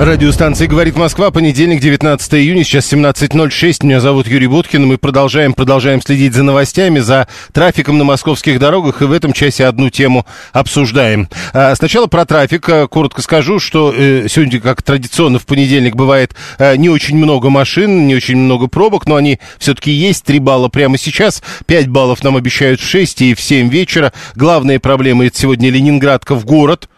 Радиостанция «Говорит Москва», понедельник, 19 июня, сейчас 17.06. Меня зовут Юрий Буткин. Мы продолжаем, продолжаем следить за новостями, за трафиком на московских дорогах, и в этом часе одну тему обсуждаем. А, Сначала про трафик. А, Коротко скажу, что э, сегодня, как традиционно в понедельник, бывает э, не очень много машин, не очень много пробок, но они все-таки есть. 3 балла прямо сейчас, 5 баллов нам обещают в 6 и в 7 вечера. Главные проблемы это сегодня Ленинградка в город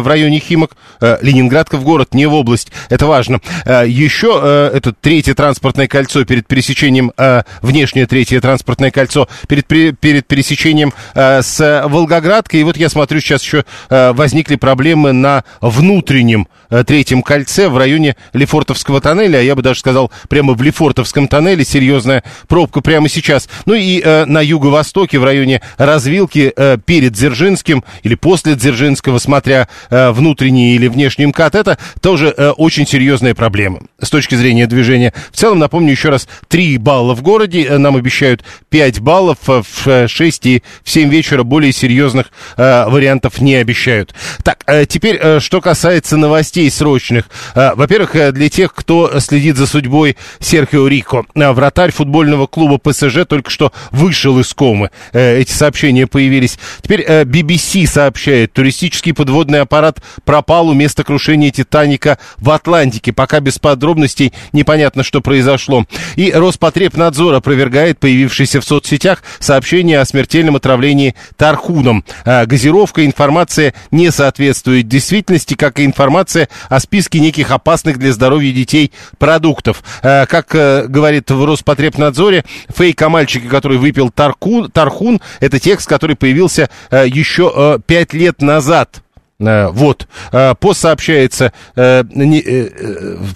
в районе Химок, э, Ленинградка в город, не в область, это важно. Э, Еще э, это третье транспортное кольцо перед пересечением, э, внешнее третье транспортное кольцо перед, пере- перед пересечением э, с Волгоградкой. И вот я смотрю, сейчас еще э, возникли проблемы на внутреннем э, третьем кольце в районе Лефортовского тоннеля, а я бы даже сказал, прямо в Лефортовском тоннеле серьезная пробка прямо сейчас. Ну и э, на юго-востоке, в районе развилки э, перед Дзержинским или после Дзержинского, смотря э, внутренний или внешний МКАД, это тоже э, очень серьезная проблема с точки зрения движения. В целом, напомню еще раз, 3 балла в городе, э, нам обещают 5 баллов, э, в э, 6 и в 7 вечера более серьезных э, вариантов не обещают. Так, э, теперь, э, что касается новостей срочных. Э, во-первых, э, для тех, кто следит за судьбой Серхио Рико, э, вратарь футбольного клуба ПСЖ только что вышел из комы. Э, эти сообщения появились. Теперь э, BBC сообщает, туристический подводный аппарат пропал у места крушения Титаника в Атлантике. Пока без подробностей непонятно, что произошло. И Роспотребнадзор опровергает появившиеся в соцсетях сообщения о смертельном отравлении тархуном. Э, газировка, информация не соответствует действительности, как и информация о списке неких опасных для здоровья детей продуктов. Э, как э, говорит в Роспотребнадзоре, фейк о мальчике, который выпил тарку, тархун, это текст, который появился э, еще э, пять лет назад. Э, Вот. Э, Пост сообщается, э,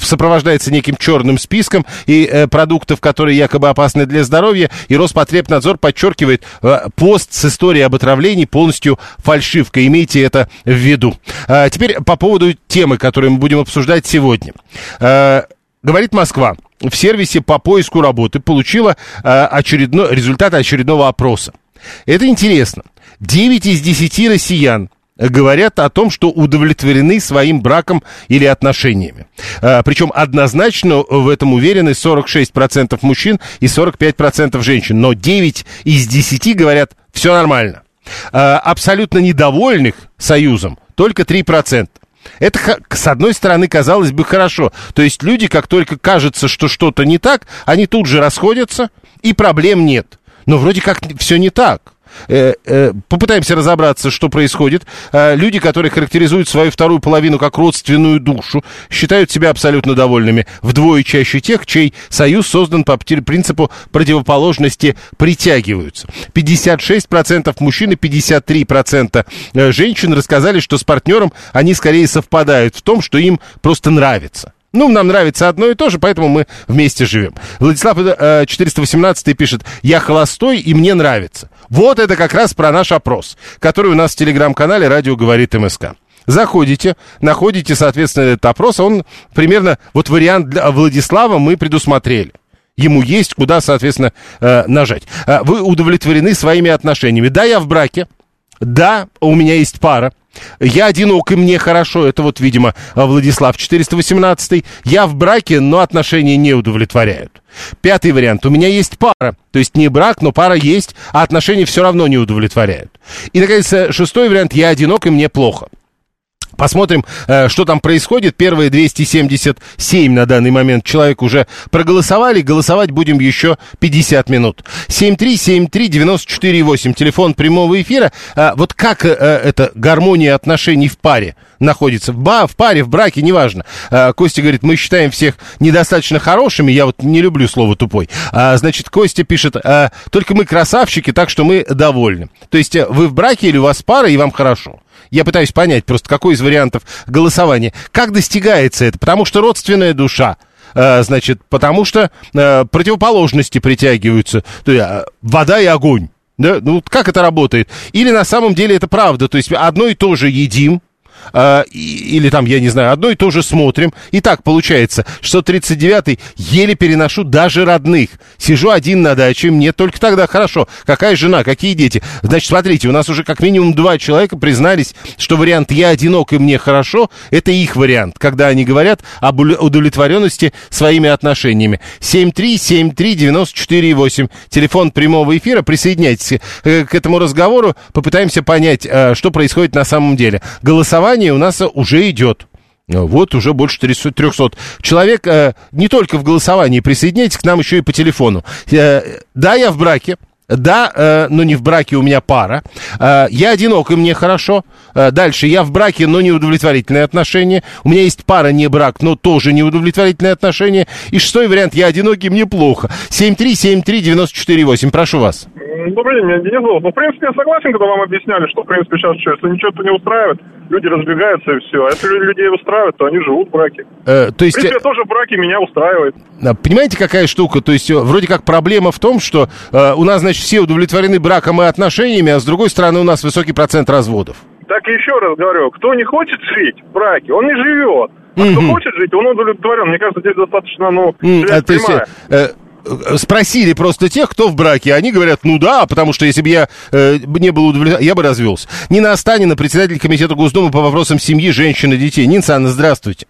сопровождается неким черным списком и продуктов, которые якобы опасны для здоровья. И Роспотребнадзор подчеркивает, пост с историей об отравлении полностью фальшивка. Имейте это в виду. Теперь по поводу темы, которую мы будем обсуждать сегодня. Говорит Москва, в сервисе по поиску работы получила э, очередной, результат очередного опроса. Это интересно. 9 из 10 россиян говорят о том, что удовлетворены своим браком или отношениями. А, причем однозначно в этом уверены 46% мужчин и 45% женщин. Но 9 из 10 говорят, все нормально. А, абсолютно недовольных союзом только 3%. Это, с одной стороны, казалось бы, хорошо. То есть люди, как только кажется, что что-то не так, они тут же расходятся, и проблем нет. Но вроде как все не так. Э, э, попытаемся разобраться, что происходит. Э, люди, которые характеризуют свою вторую половину как родственную душу, считают себя абсолютно довольными. Вдвое чаще тех, чей союз создан по принципу противоположности притягиваются. 56% мужчин и 53% э, женщин рассказали, что с партнером они скорее совпадают в том, что им просто нравится. Ну, нам нравится одно и то же, поэтому мы вместе живем. Владислав э, 418 пишет, я холостой и мне нравится. Вот это как раз про наш опрос, который у нас в телеграм-канале «Радио говорит МСК». Заходите, находите, соответственно, этот опрос, он примерно, вот вариант для Владислава мы предусмотрели. Ему есть куда, соответственно, э, нажать. Э, Вы удовлетворены своими отношениями. Да, я в браке. Да, у меня есть пара. Я одинок, и мне хорошо. Это вот, видимо, Владислав 418. Я в браке, но отношения не удовлетворяют. Пятый вариант. У меня есть пара. То есть не брак, но пара есть, а отношения все равно не удовлетворяют. И, наконец, шестой вариант. Я одинок, и мне плохо. Посмотрим, э, что там происходит. Первые 277 на данный момент человек уже проголосовали. Голосовать будем еще 50 минут. 7373948, телефон прямого эфира. А Вот как э, это гармония отношений в паре находится, в, ба, в паре, в браке, неважно. А, Костя говорит, мы считаем всех недостаточно хорошими, я вот не люблю слово тупой. А, значит, Костя пишет, только мы красавчики, так что мы довольны. То есть э, вы в браке или у вас пара, и вам хорошо. Я пытаюсь понять просто, какой из вариантов голосования. Как достигается это? Потому что родственная душа, э, значит, потому что э, противоположности притягиваются. То есть, э, вода и огонь. Да? Ну, как это работает? Или на самом деле это правда? То есть одно и то же едим, э, или там, я не знаю, одно и то же смотрим. И так получается, 639-й еле переношу даже родных. Сижу один на даче, мне только тогда хорошо. Какая жена, какие дети? Значит, смотрите, у нас уже как минимум два человека признались, что вариант «я одинок и мне хорошо» — это их вариант, когда они говорят об удовлетворенности своими отношениями. 7373948, телефон прямого эфира, присоединяйтесь э, к этому разговору, попытаемся понять, э, что происходит на самом деле. Голосование голосование у нас уже идет. Вот уже больше 300. Человек э, не только в голосовании, присоединяйтесь к нам еще и по телефону. Э, да, я в браке. Да, э, но не в браке, у меня пара. Э, я одинок, и мне хорошо. Э, дальше, я в браке, но неудовлетворительные отношения. У меня есть пара, не брак, но тоже неудовлетворительные отношения. И шестой вариант, я одинокий, мне плохо. 7373948, прошу вас. Добрый день, меня Денис зовут. Ну, в принципе, я согласен, когда вам объясняли, что, в принципе, сейчас что, если ничего-то не устраивает, люди разбегаются и все. А если людей устраивает, то они живут в браке. Э, то есть... В принципе, я тоже в браке, меня устраивает. Понимаете, какая штука? То есть, э, вроде как проблема в том, что э, у нас, значит, все удовлетворены браком и отношениями, а с другой стороны у нас высокий процент разводов. Так еще раз говорю, кто не хочет жить в браке, он не живет. А mm-hmm. кто хочет жить, он удовлетворен. Мне кажется, здесь достаточно, ну, mm, а, то есть, э, спросили просто тех, кто в браке. Они говорят, ну да, потому что если бы я э, не был удовлетворен, я бы развелся. Нина Останина, председатель комитета Госдумы по вопросам семьи, женщин и детей. Нина Анна, здравствуйте.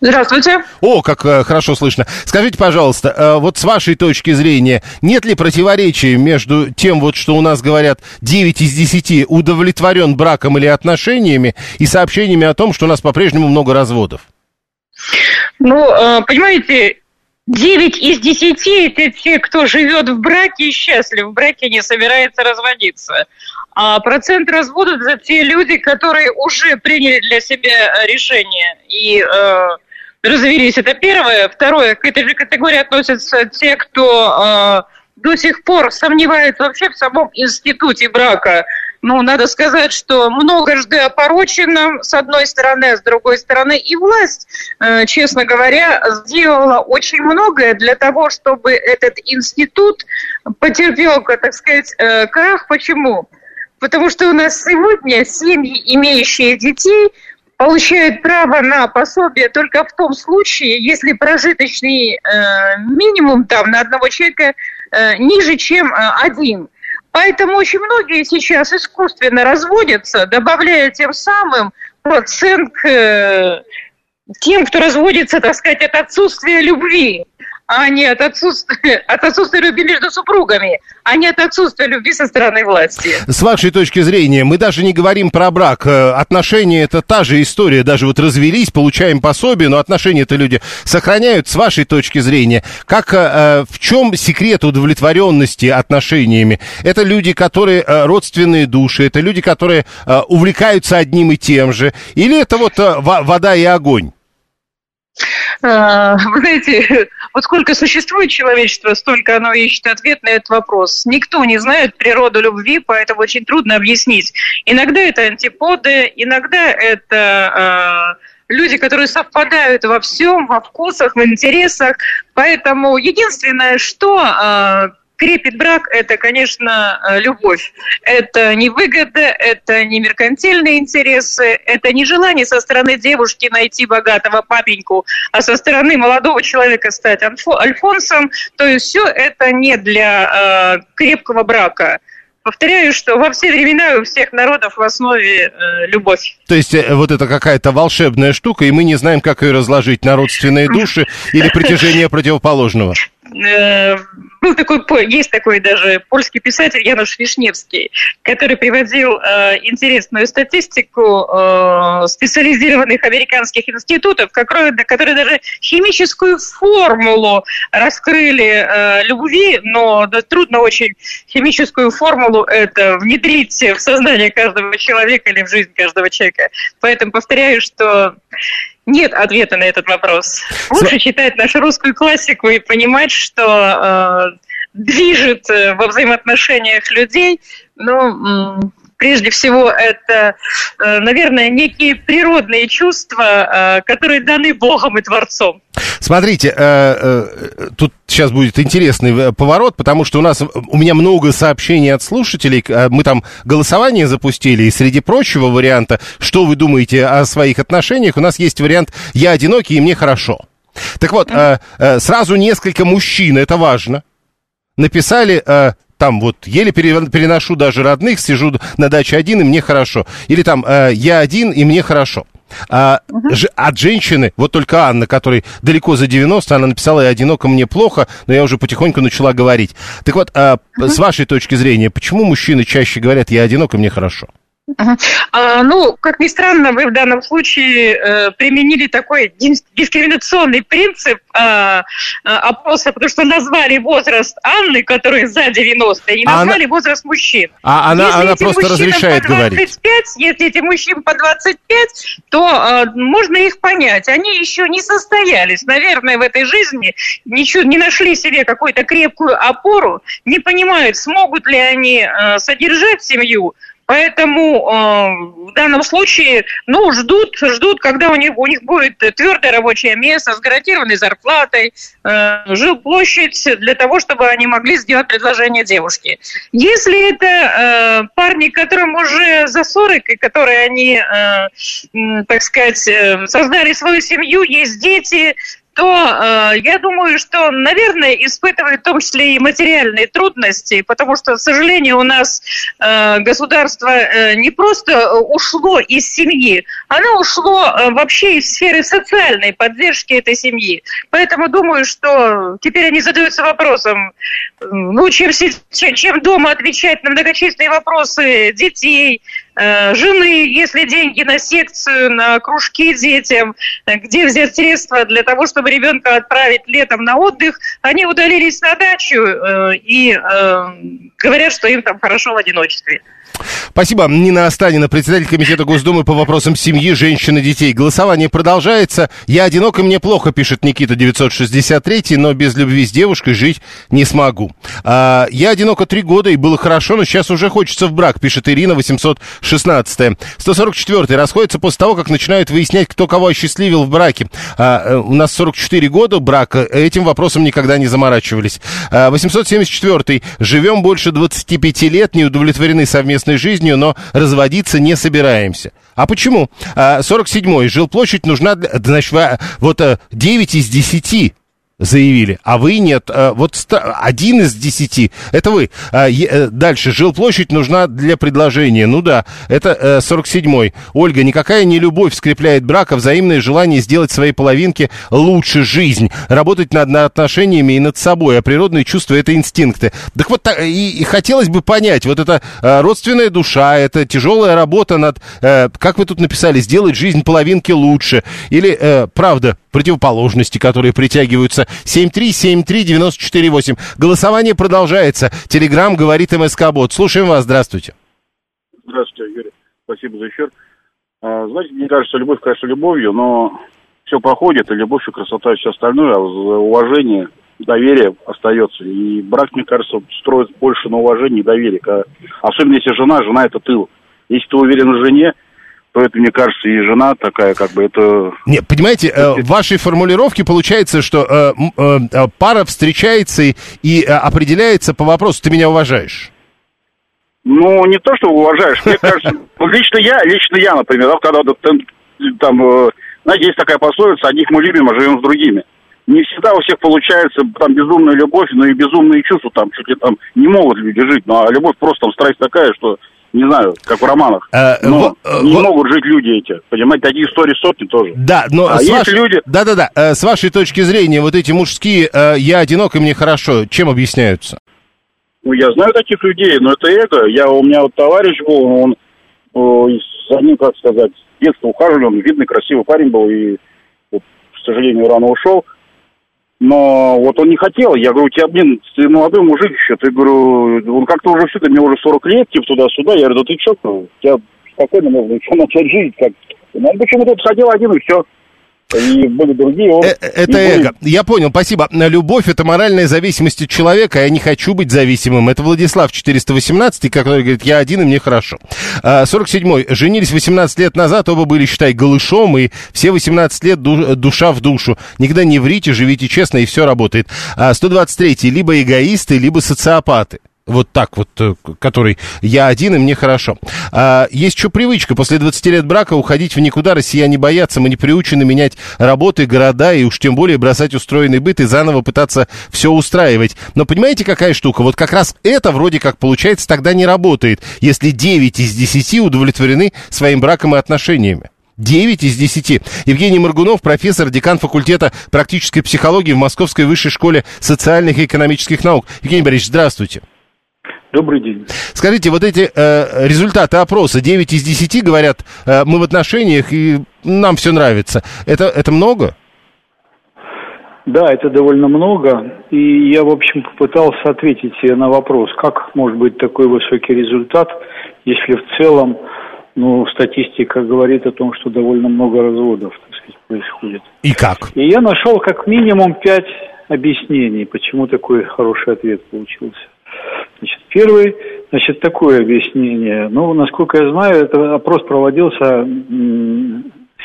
Здравствуйте. О, как э, хорошо слышно. Скажите, пожалуйста, э, вот с вашей точки зрения, нет ли противоречия между тем, вот что у нас говорят 9 из 10 удовлетворен браком или отношениями, и сообщениями о том, что у нас по-прежнему много разводов? Ну, э, понимаете, Девять из десяти – это те, кто живет в браке и счастлив, в браке не собирается разводиться. А процент разводов – это те люди, которые уже приняли для себя решение и э, развелись. Это первое. Второе, к этой же категории относятся те, кто э, до сих пор сомневается вообще в самом институте брака – ну, надо сказать, что многожды опорочено, с одной стороны, а с другой стороны, и власть, э, честно говоря, сделала очень многое для того, чтобы этот институт потерпел, так сказать, э, крах. Почему? Потому что у нас сегодня семьи, имеющие детей, получают право на пособие только в том случае, если прожиточный э, минимум там на одного человека э, ниже, чем э, один. Поэтому очень многие сейчас искусственно разводятся, добавляя тем самым процент к э, тем, кто разводится, так сказать, от отсутствия любви а не от отсутствия, от отсутствия любви между супругами, а не от отсутствия любви со стороны власти. С вашей точки зрения, мы даже не говорим про брак. Э, отношения это та же история. Даже вот развелись, получаем пособие, но отношения-то люди сохраняют. С вашей точки зрения, как, э, в чем секрет удовлетворенности отношениями? Это люди, которые э, родственные души, это люди, которые увлекаются одним и тем же, или это вот вода и огонь? А, вы знаете, вот сколько существует человечество, столько оно ищет ответ на этот вопрос. Никто не знает природу любви, поэтому очень трудно объяснить. Иногда это антиподы, иногда это э, люди, которые совпадают во всем, во вкусах, в интересах. Поэтому единственное, что э, крепит брак – это, конечно, э, любовь. Это не выгода, это не меркантильные интересы, это не желание со стороны девушки найти богатого папеньку, а со стороны молодого человека стать альфонсом. То есть все это не для э, крепкого брака. Повторяю, что во все времена у всех народов в основе э, любовь. То есть э, вот это какая-то волшебная штука, и мы не знаем, как ее разложить на родственные души или притяжение противоположного. Э, был такой, есть такой даже польский писатель Януш Вишневский, который приводил э, интересную статистику э, специализированных американских институтов, которые, которые даже химическую формулу раскрыли э, любви, но да, трудно очень химическую формулу это внедрить в сознание каждого человека или в жизнь каждого человека. Поэтому повторяю, что нет ответа на этот вопрос. Лучше читать нашу русскую классику и понимать, что э, движет э, во взаимоотношениях людей, ну, прежде всего, это, э, наверное, некие природные чувства, э, которые даны Богом и Творцом. Смотрите, э, тут сейчас будет интересный поворот, потому что у нас у меня много сообщений от слушателей. Мы там голосование запустили, и среди прочего варианта, что вы думаете о своих отношениях, у нас есть вариант «я одинокий, и мне хорошо». Так вот, сразу несколько мужчин, это важно, написали там вот еле переношу даже родных, сижу на даче один, и мне хорошо. Или там э, я один, и мне хорошо. А, угу. ж, от женщины, вот только Анна, которой далеко за 90, она написала, я одиноко, мне плохо, но я уже потихоньку начала говорить. Так вот, а, угу. с вашей точки зрения, почему мужчины чаще говорят, я одинок, и мне хорошо? А, ну, как ни странно, вы в данном случае э, применили такой дискриминационный принцип э, опроса, потому что назвали возраст Анны, который за 90, и а назвали она... возраст мужчин. А она, если она просто разрешает по 25, говорить. Если эти мужчины по 25, то э, можно их понять. Они еще не состоялись, наверное, в этой жизни, ничего, не нашли себе какую-то крепкую опору, не понимают, смогут ли они э, содержать семью, Поэтому э, в данном случае, ну, ждут, ждут, когда у них, у них будет твердое рабочее место с гарантированной зарплатой, э, жилплощадь для того, чтобы они могли сделать предложение девушке. Если это э, парни, которым уже за 40, и которые они, э, так сказать, э, создали свою семью, есть дети, то э, я думаю, что, наверное, испытывает в том числе и материальные трудности, потому что, к сожалению, у нас э, государство э, не просто э, ушло из семьи, оно ушло э, вообще из сферы социальной поддержки этой семьи. Поэтому думаю, что теперь они задаются вопросом, ну, чем, чем дома отвечать на многочисленные вопросы детей, Э, жены, если деньги на секцию, на кружки детям, где взять средства для того, чтобы ребенка отправить летом на отдых, они удалились на дачу э, и э, говорят, что им там хорошо в одиночестве. Спасибо. Нина Останина, председатель комитета Госдумы по вопросам семьи, женщин и детей. Голосование продолжается. Я одинок и мне плохо, пишет Никита 963, но без любви с девушкой жить не смогу. А, я одиноко три года и было хорошо, но сейчас уже хочется в брак, пишет Ирина 816. 144 расходится после того, как начинают выяснять, кто кого осчастливил в браке. А, э, у нас 44 года брака, этим вопросом никогда не заморачивались. А, 874 живем больше 25 лет, не удовлетворены совместно совместной жизнью, но разводиться не собираемся. А почему? 47-й. А, жилплощадь нужна, значит, вот 9 из 10 заявили, а вы нет. Э, вот один из десяти, это вы. А, э, дальше, жилплощадь нужна для предложения. Ну да, это 47-й. Э, Ольга, никакая не любовь скрепляет брак, а взаимное желание сделать своей половинке лучше жизнь. Работать над, отношениями и над собой, а природные чувства — это инстинкты. Так вот, и хотелось бы понять, вот это родственная душа, это тяжелая работа над, как вы тут написали, сделать жизнь половинки лучше. Или, правда, противоположности, которые притягиваются. 7373948. Голосование продолжается. Телеграмм говорит МСК Бот. Слушаем вас. Здравствуйте. Здравствуйте, Юрий. Спасибо за эфир. А, знаете, мне кажется, любовь, конечно, любовью, но все проходит, и любовь, и красота, и все остальное, а уважение, доверие остается. И брак, мне кажется, строит больше на уважении и доверии. Особенно если жена, жена это тыл. Если ты уверен в жене, то это, мне кажется, и жена такая, как бы это... Не, понимаете, э, в вашей формулировке получается, что э, э, э пара встречается и, и э, определяется по вопросу «ты меня уважаешь». Ну, не то, что уважаешь, мне кажется, лично я, лично я, например, когда там, там, знаете, есть такая пословица, одних мы любим, а живем с другими. Не всегда у всех получается там безумная любовь, но и безумные чувства там чуть ли там не могут люди жить, ну а любовь просто там страсть такая, что не знаю, как в романах. Э, но во- не во- могут жить люди эти. Понимаете, такие истории сотни тоже. Да, но А с вашей... люди- Да-да-да, э, с вашей точки зрения, вот эти мужские э, «я одинок и мне хорошо», чем объясняются? Ну, я знаю таких людей, но это эго. Я, у меня вот товарищ был, он э, за ним, как сказать, с детства ухаживали, он видный, красивый парень был, и, вот, к сожалению, рано ушел. Но вот он не хотел. Я говорю, у тебя, блин, ты молодой мужик еще. Ты, говорю, он как-то уже все, мне уже 40 лет, типа туда-сюда. Я говорю, да ты что, у тебя спокойно можно еще начать жить. Как... Он почему-то ходил один, и все. И были другие. он- Э, э, Это и были- эго. Я понял, спасибо. Любовь – это моральная зависимость от человека, я не хочу быть зависимым. Это Владислав 418, который говорит, я один, и мне хорошо. А, 47-й. Женились 18 лет назад, оба были, считай, голышом, и все 18 лет ду- душа в душу. Никогда не врите, живите честно, и все работает. А, 123-й. Либо эгоисты, либо социопаты. Вот так вот, э, который я один, и мне хорошо. А, есть еще привычка. После 20 лет брака уходить в никуда россияне боятся. Мы не приучены менять работы, города, и уж тем более бросать устроенный быт и заново пытаться все устраивать. Но понимаете, какая штука? Вот как раз это вроде как получается тогда не работает, если 9 из 10 удовлетворены своим браком и отношениями. 9 из 10. Евгений Маргунов, профессор, декан факультета практической психологии в Московской высшей школе социальных и экономических наук. Евгений Борисович, здравствуйте. Добрый день. Скажите, вот эти э, результаты опроса, 9 из 10 говорят, э, мы в отношениях и нам все нравится. Это, это много? Да, это довольно много. И я, в общем, попытался ответить на вопрос, как может быть такой высокий результат, если в целом, ну, статистика говорит о том, что довольно много разводов, так сказать, происходит. И как? И я нашел как минимум пять объяснений, почему такой хороший ответ получился. Значит, первый, значит, такое объяснение. Ну, насколько я знаю, этот опрос проводился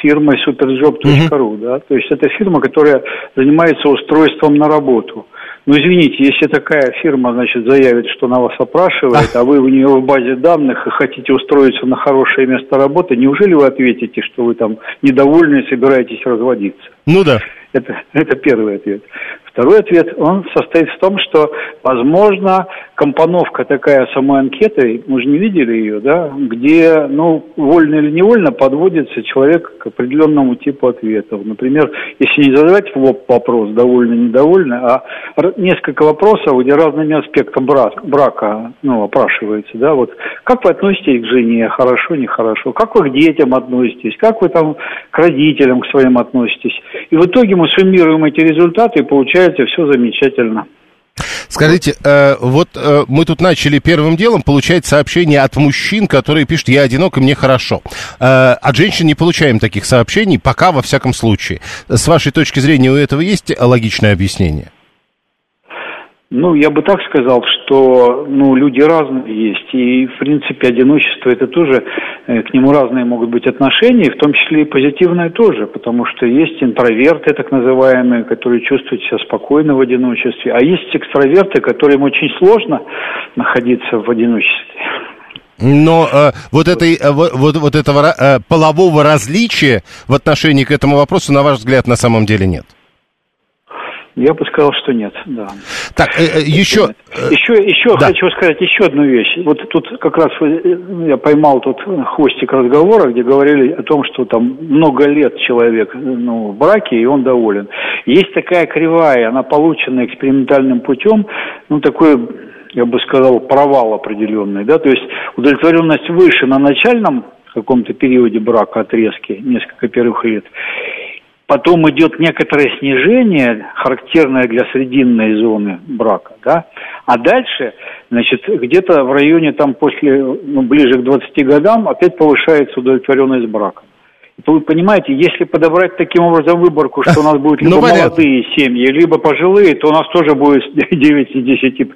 фирмой superjob.ru, да, то есть это фирма, которая занимается устройством на работу. Ну, извините, если такая фирма, значит, заявит, что она вас опрашивает, а вы у нее в базе данных и хотите устроиться на хорошее место работы, неужели вы ответите, что вы там недовольны и собираетесь разводиться? Ну да. Это, это первый ответ. Второй ответ, он состоит в том, что, возможно, компоновка такая самой анкеты, мы же не видели ее, да, где, ну, вольно или невольно подводится человек к определенному типу ответов. Например, если не задавать в лоб вопрос, довольны, недовольны, а несколько вопросов, где разными аспектами брака, брака ну, опрашивается, да, вот, как вы относитесь к жене, хорошо, нехорошо, как вы к детям относитесь, как вы там к родителям к своим относитесь. И в итоге мы суммируем эти результаты, и получается все замечательно. Скажите, э, вот э, мы тут начали первым делом получать сообщения от мужчин, которые пишут, я одинок и мне хорошо. Э, от женщин не получаем таких сообщений, пока во всяком случае. С вашей точки зрения у этого есть логичное объяснение? Ну, я бы так сказал, что ну, люди разные есть, и, в принципе, одиночество это тоже, э, к нему разные могут быть отношения, в том числе и позитивное тоже, потому что есть интроверты, так называемые, которые чувствуют себя спокойно в одиночестве, а есть экстраверты, которым очень сложно находиться в одиночестве. Но э, вот, этой, э, вот, вот, этого э, полового различия в отношении к этому вопросу, на ваш взгляд, на самом деле нет. Я бы сказал, что нет, да. Так, э, э, еще... э, Еще, еще да. хочу сказать еще одну вещь. Вот тут как раз э, я поймал тут хвостик разговора, где говорили о том, что там много лет человек э, ну, в браке, и он доволен. Есть такая кривая, она получена экспериментальным путем, ну, такой, я бы сказал, провал определенный, да, то есть удовлетворенность выше на начальном каком-то периоде брака, отрезке, несколько первых лет, Потом идет некоторое снижение, характерное для срединной зоны брака, да, а дальше, значит, где-то в районе там после, ну, ближе к 20 годам опять повышается удовлетворенность брака. Вы понимаете, если подобрать таким образом выборку, что у нас будут либо Ну, молодые семьи, либо пожилые, то у нас тоже будет 9 из 10.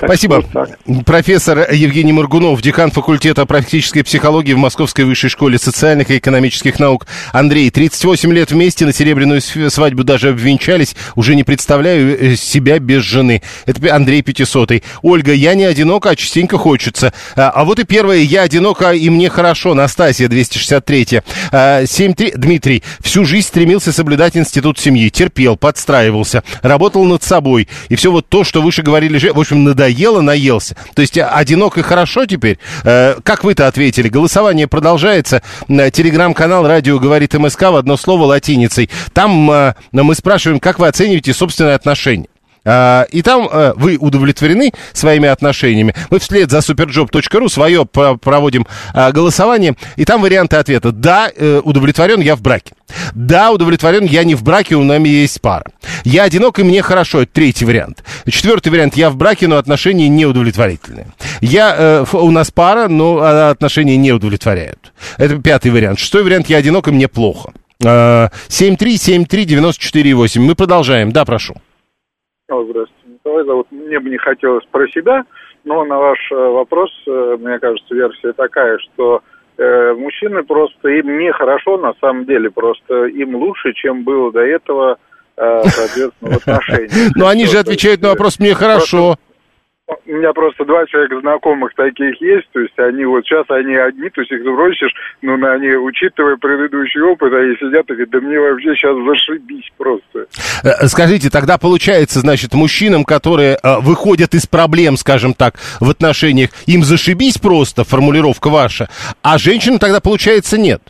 Так Спасибо. так. Профессор Евгений Моргунов, декан факультета практической психологии в Московской высшей школе социальных и экономических наук. Андрей, 38 лет вместе, на серебряную св- свадьбу даже обвенчались. Уже не представляю э, себя без жены. Это Андрей Пятисотый. Ольга, я не одинока, а частенько хочется. А, а вот и первое, я одинока и мне хорошо. Настасья, 263. А, 7-3. Дмитрий, всю жизнь стремился соблюдать институт семьи. Терпел, подстраивался, работал над собой. И все вот то, что выше говорили, в общем, надоело наелся. То есть одинок и хорошо теперь? Э, как вы-то ответили? Голосование продолжается. Э, телеграм-канал «Радио говорит МСК» в одно слово латиницей. Там э, мы спрашиваем, как вы оцениваете собственные отношения. А, и там а, вы удовлетворены своими отношениями. Мы вслед за superjob.ru свое проводим а, голосование, и там варианты ответа. Да, э, удовлетворен я в браке. Да, удовлетворен я не в браке, у нами есть пара. Я одинок, и мне хорошо, это третий вариант. Четвертый вариант, я в браке, но отношения неудовлетворительные. Я, э, у нас пара, но отношения не удовлетворяют. Это пятый вариант. Шестой вариант, я одинок, и мне плохо. 7373948. Мы продолжаем. Да, прошу. О, здравствуйте, Николай зовут. Мне бы не хотелось про себя, но на ваш э, вопрос, э, мне кажется, версия такая, что э, мужчины просто, им нехорошо на самом деле, просто им лучше, чем было до этого, э, соответственно, в отношениях. Но они же отвечают на вопрос «мне хорошо». У меня просто два человека знакомых таких есть, то есть они вот сейчас, они одни, то есть их сбросишь, но ну, они, учитывая предыдущий опыт, они сидят и говорят, да мне вообще сейчас зашибись просто. Э, скажите, тогда получается, значит, мужчинам, которые э, выходят из проблем, скажем так, в отношениях, им зашибись просто, формулировка ваша, а женщинам тогда, получается, нет?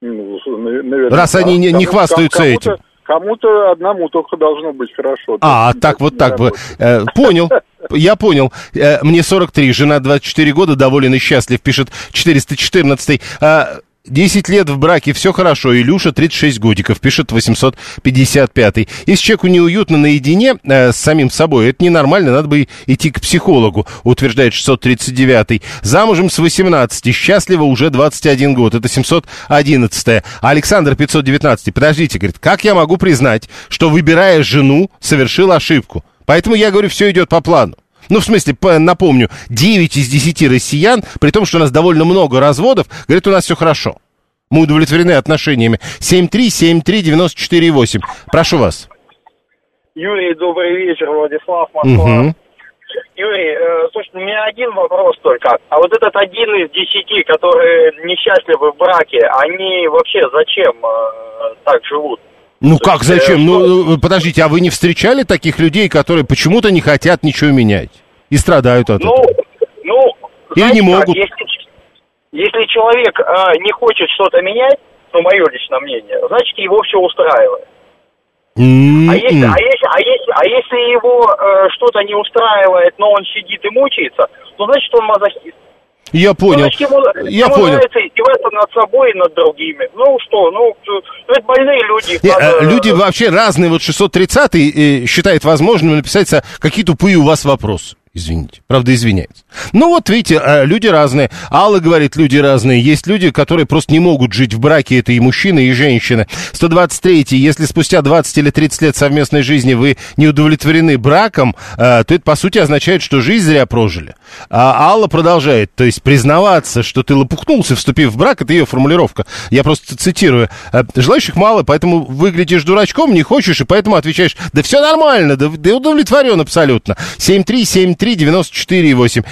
Ну, наверное, Раз они не, не хвастаются этим. Кому-то одному только должно быть хорошо. А, так, так вот так. Э, понял. Я понял. Э, мне 43, жена 24 года, доволен и счастлив, пишет 414. Э, 10 лет в браке, все хорошо. Илюша, 36 годиков, пишет 855. Если человеку неуютно наедине э, с самим собой, это ненормально, надо бы идти к психологу, утверждает 639. Замужем с 18, счастлива уже 21 год, это 711. Александр, 519. Подождите, говорит, как я могу признать, что, выбирая жену, совершил ошибку? Поэтому я говорю, все идет по плану. Ну, в смысле, напомню, 9 из 10 россиян, при том, что у нас довольно много разводов, говорят, у нас все хорошо. Мы удовлетворены отношениями. 7373948. Прошу вас. Юрий, добрый вечер. Владислав, Москва. Угу. Юрий, э, слушай, у меня один вопрос только. А вот этот один из десяти, которые несчастливы в браке, они вообще зачем э, так живут? Ну как, зачем? Ну, э, подождите, а вы не встречали таких людей, которые почему-то не хотят ничего менять и страдают от ну, этого? Ну, Или не могут? Как, если, если человек э, не хочет что-то менять, ну, мое личное мнение, значит, его все устраивает. Mm-hmm. А, если, а, если, а, если, а если его э, что-то не устраивает, но он сидит и мучается, то значит он мазохист. Я понял. Ну, ему, я ему понял. нравится издеваться над собой и над другими. Ну что, ну, ну это больные люди. Не, надо... Э, люди вообще разные. Вот 630-й э, считает возможным написать, какие тупые у вас вопросы. Извините. Правда, извиняется. Ну вот, видите, э, люди разные. Алла говорит, люди разные. Есть люди, которые просто не могут жить в браке. Это и мужчины, и женщины. 123. Если спустя 20 или 30 лет совместной жизни вы не удовлетворены браком, э, то это, по сути, означает, что жизнь зря прожили. А Алла продолжает. То есть признаваться, что ты лопухнулся, вступив в брак, это ее формулировка. Я просто цитирую. «Э, желающих мало, поэтому выглядишь дурачком, не хочешь, и поэтому отвечаешь, да все нормально, да, да удовлетворен абсолютно. 73739 3 94 8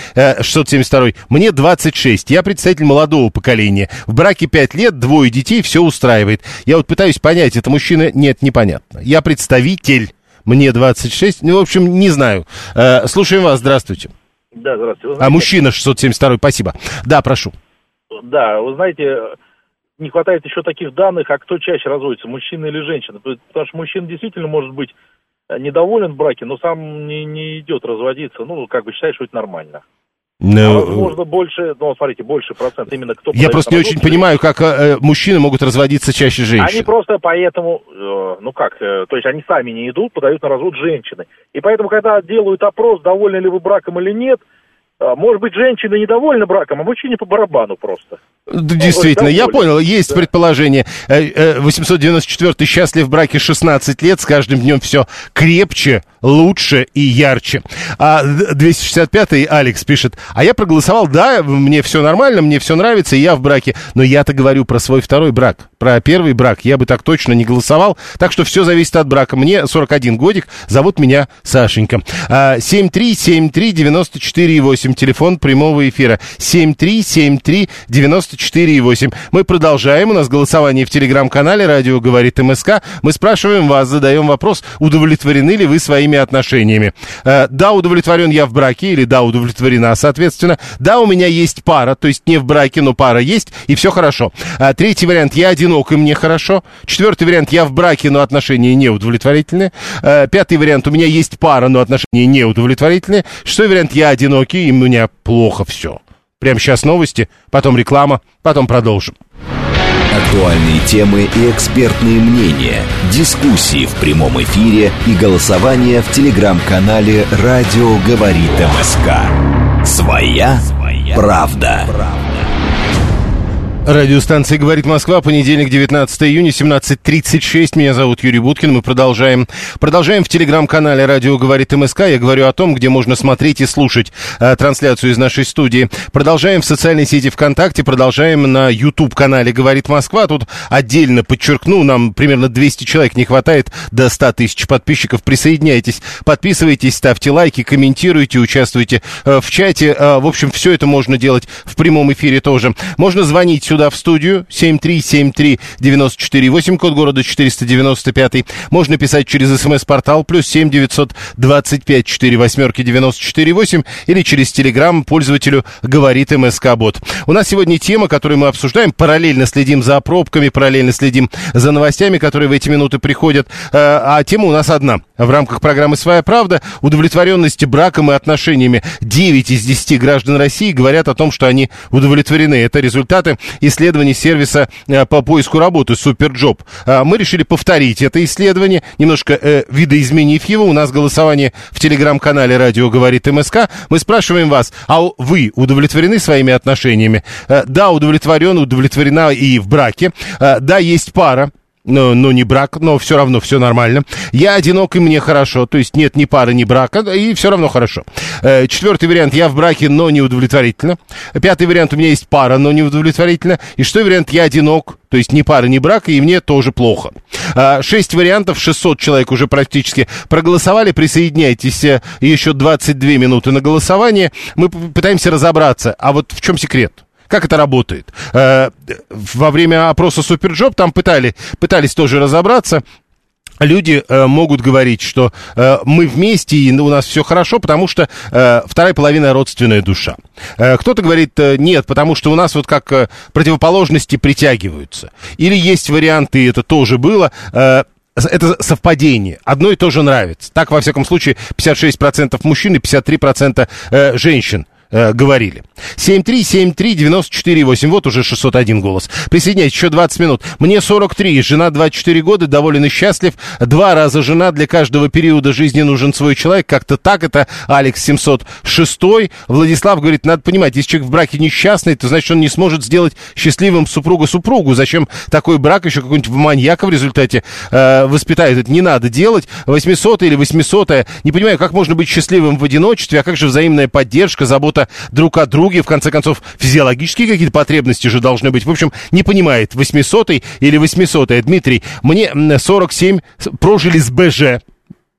672. Мне 26. Я представитель молодого поколения. В браке 5 лет, двое детей, все устраивает. Я вот пытаюсь понять, это мужчина? Нет, непонятно. Я представитель. Мне 26. Ну, в общем, не знаю. Э, слушаем вас. Здравствуйте. Да, здравствуйте. Знаете, а мужчина 672. Спасибо. Да, прошу. Да, вы знаете, не хватает еще таких данных, а кто чаще разводится, мужчина или женщина. Потому что мужчина действительно может быть недоволен в браке, но сам не, не идет разводиться, ну, как бы считает, что это нормально. No. А возможно, больше, ну, смотрите, больше процент именно кто... Я просто не очень понимаю, как э, мужчины могут разводиться чаще женщин. Они просто поэтому, э, ну как, э, то есть они сами не идут, подают на развод женщины. И поэтому, когда делают опрос, довольны ли вы браком или нет, может быть, женщина недовольна браком, а мужчине по барабану просто. Действительно, я понял, есть да. предположение. 894 э, счастлив в браке 16 лет, с каждым днем все крепче, лучше и ярче. А 265-й Алекс пишет, а я проголосовал, да, мне все нормально, мне все нравится, и я в браке, но я-то говорю про свой второй брак, про первый брак, я бы так точно не голосовал, так что все зависит от брака. Мне 41 годик, зовут меня Сашенька. 7373948 8, телефон прямого эфира 7373948. Мы продолжаем, у нас голосование в телеграм-канале «Радио говорит МСК». Мы спрашиваем вас, задаем вопрос, удовлетворены ли вы своими отношениями. Э, да, удовлетворен я в браке или да, удовлетворена, соответственно. Да, у меня есть пара, то есть не в браке, но пара есть, и все хорошо. А, третий вариант, я одинок, и мне хорошо. Четвертый вариант, я в браке, но отношения не удовлетворительны. А, пятый вариант, у меня есть пара, но отношения не удовлетворительны. Шестой вариант, я одинокий, у меня плохо все. Прямо сейчас новости, потом реклама, потом продолжим. Актуальные темы и экспертные мнения, дискуссии в прямом эфире и голосование в телеграм-канале «Радио говорит МСК». Своя, Своя правда. правда. Радиостанция «Говорит Москва», понедельник, 19 июня, 17.36. Меня зовут Юрий Буткин. Мы продолжаем. Продолжаем в телеграм-канале «Радио говорит МСК». Я говорю о том, где можно смотреть и слушать э, трансляцию из нашей студии. Продолжаем в социальной сети ВКонтакте, продолжаем на YouTube-канале «Говорит Москва». Тут отдельно подчеркну, нам примерно 200 человек не хватает до 100 тысяч подписчиков. Присоединяйтесь, подписывайтесь, ставьте лайки, комментируйте, участвуйте э, в чате. Э, в общем, все это можно делать в прямом эфире тоже. Можно звонить сюда в студию 7373948, код города 495. Можно писать через смс-портал плюс 7 925 4 восьмерки 948 или через телеграм пользователю говорит МСК Бот. У нас сегодня тема, которую мы обсуждаем, параллельно следим за пробками, параллельно следим за новостями, которые в эти минуты приходят. Э, а тема у нас одна. В рамках программы «Своя правда» удовлетворенности браком и отношениями 9 из 10 граждан России говорят о том, что они удовлетворены. Это результаты исследований сервиса э, по поиску работы SuperJob. А, мы решили повторить это исследование, немножко э, видоизменив его. У нас голосование в телеграм-канале «Радио говорит МСК». Мы спрашиваем вас, а вы удовлетворены своими отношениями? Э, да, удовлетворен, удовлетворена и в браке. Э, да, есть пара, но, но не брак, но все равно все нормально. Я одинок, и мне хорошо. То есть нет ни пары, ни брака, и все равно хорошо. Э, четвертый вариант, я в браке, но не удовлетворительно. Пятый вариант, у меня есть пара, но не удовлетворительно. И шестой вариант, я одинок, то есть ни пары, ни брака, и мне тоже плохо. Э, шесть вариантов, 600 человек уже практически проголосовали. Присоединяйтесь, э, еще 22 минуты на голосование. Мы пытаемся разобраться, а вот в чем секрет? Как это работает? Э, во время опроса SuperJob там пытали, пытались тоже разобраться люди э, могут говорить, что э, мы вместе и у нас все хорошо, потому что э, вторая половина родственная душа. Э, кто-то говорит э, нет, потому что у нас вот как э, противоположности притягиваются. Или есть варианты, и это тоже было. Э, это совпадение. Одно и то же нравится. Так, во всяком случае, 56% мужчин и 53% э, женщин э, говорили. 7373948, вот уже 601 голос. Присоединяйтесь, еще 20 минут. Мне 43, жена 24 года, доволен и счастлив. Два раза жена, для каждого периода жизни нужен свой человек. Как-то так, это Алекс 706. Владислав говорит, надо понимать, если человек в браке несчастный, то значит он не сможет сделать счастливым супруга-супругу. Зачем такой брак еще какой-нибудь маньяка в результате э, воспитает? Это не надо делать. 800 или 800 Не понимаю, как можно быть счастливым в одиночестве, а как же взаимная поддержка, забота забота друг о друге, в конце концов, физиологические какие-то потребности же должны быть. В общем, не понимает, 800 или 800 Дмитрий, мне 47 прожили с БЖ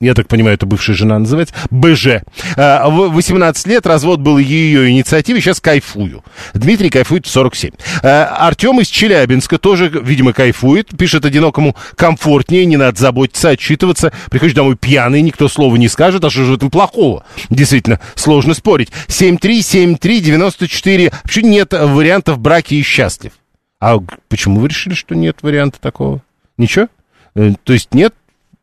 я так понимаю, это бывшая жена называется, БЖ. 18 а, лет, развод был ее инициативой, сейчас кайфую. Дмитрий кайфует в 47. А, Артем из Челябинска тоже, видимо, кайфует, пишет одинокому комфортнее, не надо заботиться, отчитываться. Приходишь домой пьяный, никто слова не скажет, а что же в этом плохого? Действительно, сложно спорить. 7373948. Почему нет вариантов браки и счастлив? А почему вы решили, что нет варианта такого? Ничего? Э, то есть нет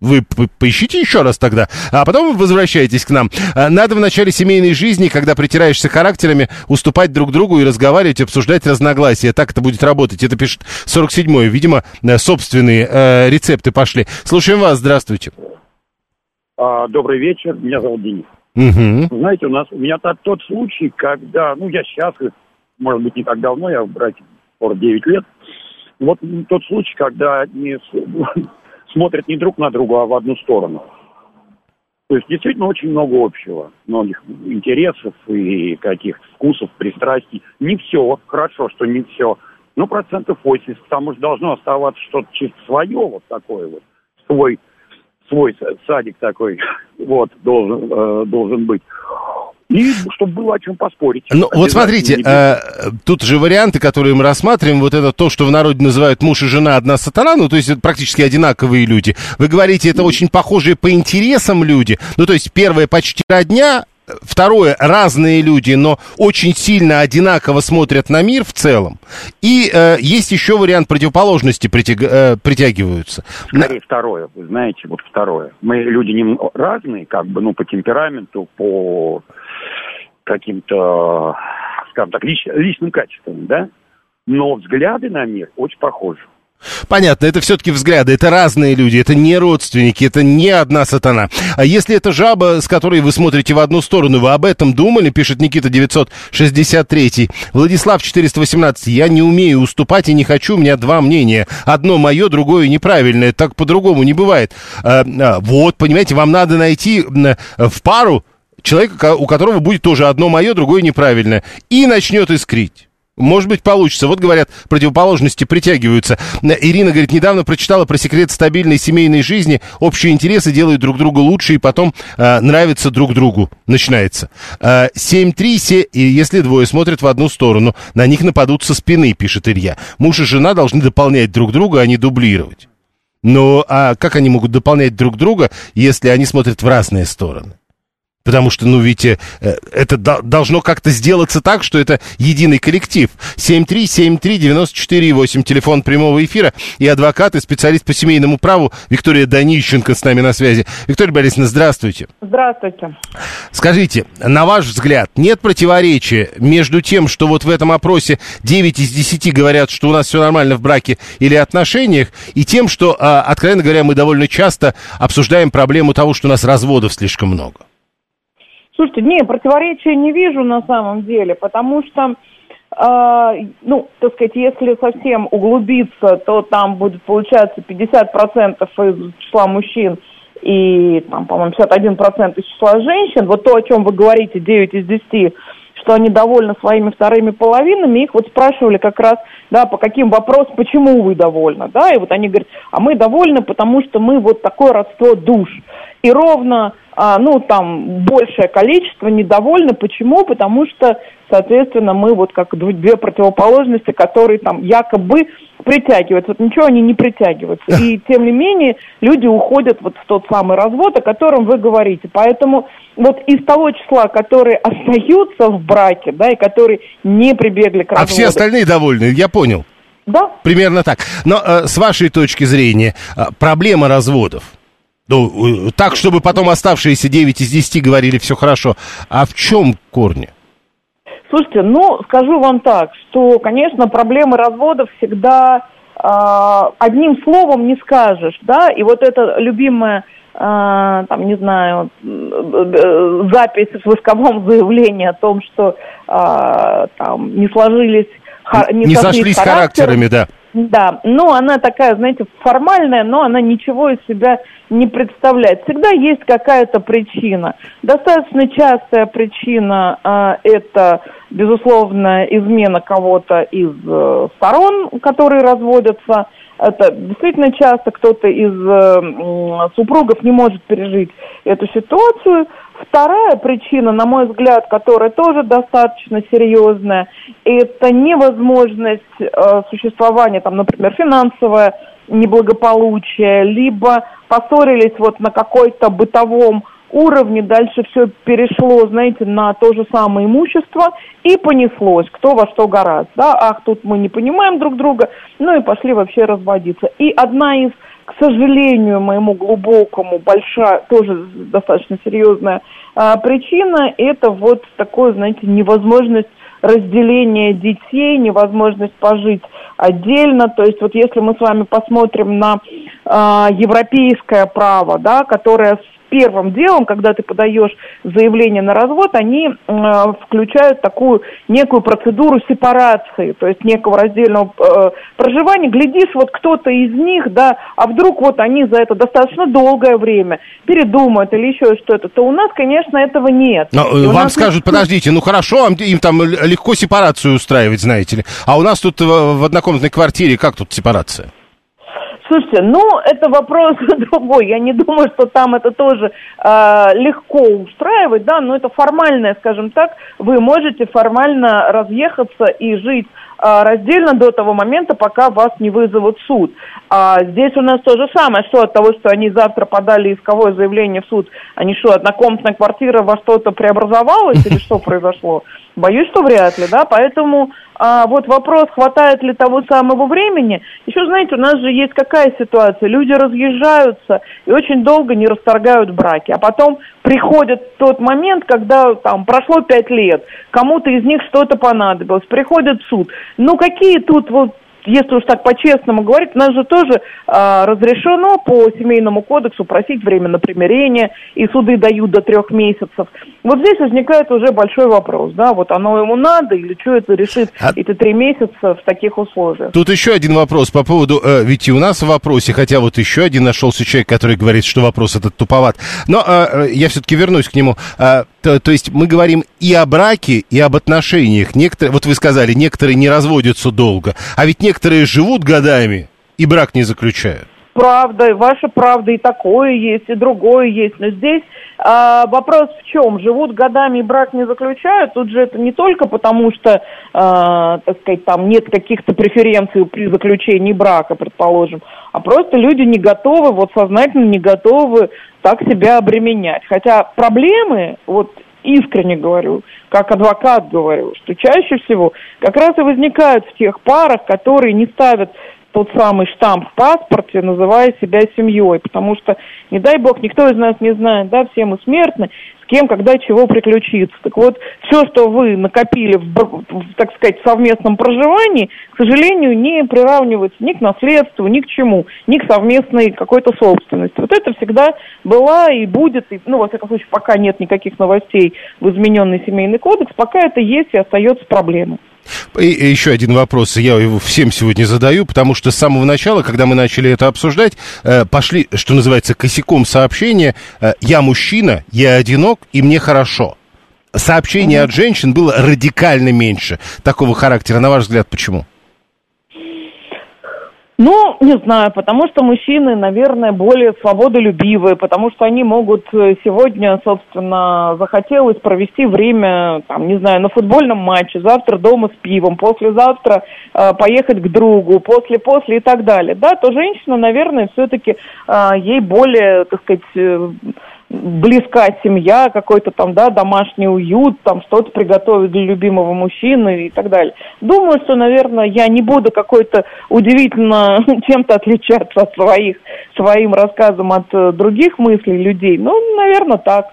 вы поищите еще раз тогда, а потом возвращайтесь к нам. А, надо в начале семейной жизни, когда притираешься характерами, уступать друг другу и разговаривать, обсуждать разногласия. Так это будет работать. Это пишет 47-й. Видимо, э, собственные э, рецепты пошли. Слушаем вас. Здравствуйте. А, добрый вечер. Меня зовут Денис. Угу. Знаете, у нас у меня тот, тот случай, когда, ну, я счастлив, может быть, не так давно, я в браке 49 лет. Вот тот случай, когда не смотрят не друг на друга, а в одну сторону. То есть действительно очень много общего, многих интересов и каких-то вкусов, пристрастий. Не все, хорошо, что не все. Но процентов 80, там уж должно оставаться что-то чисто свое, вот такое вот, свой, свой садик такой, вот, должен, э, должен быть. И чтобы было о чем поспорить. Ну, вот смотрите, э, тут же варианты, которые мы рассматриваем, вот это то, что в народе называют муж и жена одна сатана, ну, то есть это практически одинаковые люди. Вы говорите, это очень похожие по интересам люди. Ну, то есть первое почти родня, Второе, разные люди, но очень сильно одинаково смотрят на мир в целом. И э, есть еще вариант противоположности притяг, э, притягиваются. Скорее второе, вы знаете, вот второе. Мы люди не разные, как бы, ну, по темпераменту, по каким-то, скажем так, лич, личным качествам, да? Но взгляды на мир очень похожи. Понятно, это все-таки взгляды, это разные люди, это не родственники, это не одна сатана. А если это жаба, с которой вы смотрите в одну сторону, вы об этом думали, пишет Никита 963. Владислав 418, я не умею уступать и не хочу, у меня два мнения. Одно мое, другое неправильное, так по-другому не бывает. А, а, вот, понимаете, вам надо найти в пару человека, у которого будет тоже одно мое, другое неправильное, и начнет искрить. Может быть, получится. Вот говорят, противоположности притягиваются. Ирина говорит, недавно прочитала про секрет стабильной семейной жизни. Общие интересы делают друг друга лучше и потом э, нравятся друг другу. Начинается. Э, 7-3, и если двое смотрят в одну сторону, на них нападут со спины, пишет Илья. Муж и жена должны дополнять друг друга, а не дублировать. Но а как они могут дополнять друг друга, если они смотрят в разные стороны? Потому что, ну, ведь э, это должно как-то сделаться так, что это единый коллектив. 7373948, телефон прямого эфира, и адвокат, и специалист по семейному праву Виктория Данищенко с нами на связи. Виктория Борисовна, здравствуйте. Здравствуйте. Скажите, на ваш взгляд, нет противоречия между тем, что вот в этом опросе 9 из 10 говорят, что у нас все нормально в браке или отношениях, и тем, что, а, откровенно говоря, мы довольно часто обсуждаем проблему того, что у нас разводов слишком много? Слушайте, не, противоречия не вижу на самом деле, потому что, э, ну, так сказать, если совсем углубиться, то там будет получаться 50% из числа мужчин и, там, по-моему, 51% из числа женщин. Вот то, о чем вы говорите, 9 из 10, что они довольны своими вторыми половинами, их вот спрашивали как раз, да, по каким вопросам, почему вы довольны, да, и вот они говорят, а мы довольны, потому что мы вот такое родство душ. И ровно ну, там, большее количество недовольны. Почему? Потому что, соответственно, мы вот как две противоположности, которые там якобы притягиваются. Вот ничего они не притягиваются. И, тем не менее, люди уходят вот в тот самый развод, о котором вы говорите. Поэтому вот из того числа, которые остаются в браке, да, и которые не прибегли к разводу. А все остальные довольны, я понял. Да. Примерно так. Но э, с вашей точки зрения, э, проблема разводов – ну, так, чтобы потом оставшиеся 9 из 10 говорили все хорошо. А в чем корни? Слушайте, ну, скажу вам так, что, конечно, проблемы разводов всегда э, одним словом не скажешь, да, и вот это любимое, э, там, не знаю, запись в восковом заявлении о том, что э, там не сложились... Не, не сошлись характерами, да да, ну она такая, знаете, формальная, но она ничего из себя не представляет. Всегда есть какая-то причина. Достаточно частая причина э, это, безусловно, измена кого-то из э, сторон, которые разводятся. Это действительно часто кто-то из э, супругов не может пережить эту ситуацию. Вторая причина, на мой взгляд, которая тоже достаточно серьезная, это невозможность э, существования, там, например, финансовое неблагополучие, либо поссорились вот на какой-то бытовом уровне, дальше все перешло, знаете, на то же самое имущество и понеслось, кто во что гораздо, да, ах, тут мы не понимаем друг друга, ну и пошли вообще разводиться. И одна из к сожалению, моему глубокому, большая, тоже достаточно серьезная а, причина, это вот такое, знаете, невозможность разделения детей, невозможность пожить отдельно. То есть вот если мы с вами посмотрим на э, европейское право, да, которое первым делом, когда ты подаешь заявление на развод, они э, включают такую некую процедуру сепарации, то есть некого раздельного э, проживания. Глядишь, вот кто-то из них, да, а вдруг вот они за это достаточно долгое время передумают или еще что-то, то у нас, конечно, этого нет. Но, э, вам нас скажут, подождите, ну хорошо, им там легко сепарацию устраивать, знаете ли, а у нас тут в однокомнатной квартире как тут сепарация? Слушайте, ну, это вопрос другой. Я не думаю, что там это тоже э, легко устраивать, да, но это формальное, скажем так. Вы можете формально разъехаться и жить э, раздельно до того момента, пока вас не вызовут в суд. А здесь у нас то же самое, что от того, что они завтра подали исковое заявление в суд, они что, однокомнатная квартира во что-то преобразовалась или что произошло? Боюсь, что вряд ли, да, поэтому а, вот вопрос, хватает ли того самого времени. Еще, знаете, у нас же есть какая ситуация, люди разъезжаются и очень долго не расторгают браки, а потом приходит тот момент, когда там прошло пять лет, кому-то из них что-то понадобилось, приходит суд. Ну, какие тут вот если уж так по-честному говорить, у нас же тоже э, разрешено по семейному кодексу просить время на примирение, и суды дают до трех месяцев. Вот здесь возникает уже большой вопрос, да, вот оно ему надо, или что это решит а... эти три месяца в таких условиях. Тут еще один вопрос по поводу, э, ведь и у нас в вопросе, хотя вот еще один нашелся человек, который говорит, что вопрос этот туповат, но э, я все-таки вернусь к нему. Э, то, то есть мы говорим и о браке, и об отношениях. Некоторые, вот вы сказали, некоторые не разводятся долго, а ведь некоторые живут годами и брак не заключают. Правда, ваша правда и такое есть, и другое есть. Но здесь а, вопрос в чем? Живут годами и брак не заключают. Тут же это не только потому, что, а, так сказать, там нет каких-то преференций при заключении брака, предположим, а просто люди не готовы, вот сознательно не готовы так себя обременять. Хотя проблемы, вот искренне говорю, как адвокат говорю, что чаще всего как раз и возникают в тех парах, которые не ставят тот самый штамп в паспорте, называя себя семьей, потому что, не дай бог, никто из нас не знает, да, все мы смертны, с кем, когда, чего приключиться. Так вот, все, что вы накопили в, в, так сказать, совместном проживании, к сожалению, не приравнивается ни к наследству, ни к чему, ни к совместной какой-то собственности. Вот это всегда была и будет, и, ну, во всяком случае, пока нет никаких новостей в измененный семейный кодекс, пока это есть и остается проблемой. И, еще один вопрос я его всем сегодня задаю, потому что с самого начала, когда мы начали это обсуждать, э, пошли, что называется, косяком сообщения э, «Я мужчина, я одинок, и мне хорошо». Сообщений mm-hmm. от женщин было радикально меньше такого характера. На ваш взгляд, почему? Ну, не знаю, потому что мужчины, наверное, более свободолюбивые, потому что они могут э, сегодня, собственно, захотелось провести время, там, не знаю, на футбольном матче, завтра дома с пивом, послезавтра э, поехать к другу, после-после и так далее, да, то женщина, наверное, все-таки э, ей более, так сказать, э, близка семья, какой-то там, да, домашний уют, там что-то приготовить для любимого мужчины и так далее. Думаю, что, наверное, я не буду какой-то удивительно чем-то отличаться от своих, своим рассказом от э, других мыслей людей. Ну, наверное, так.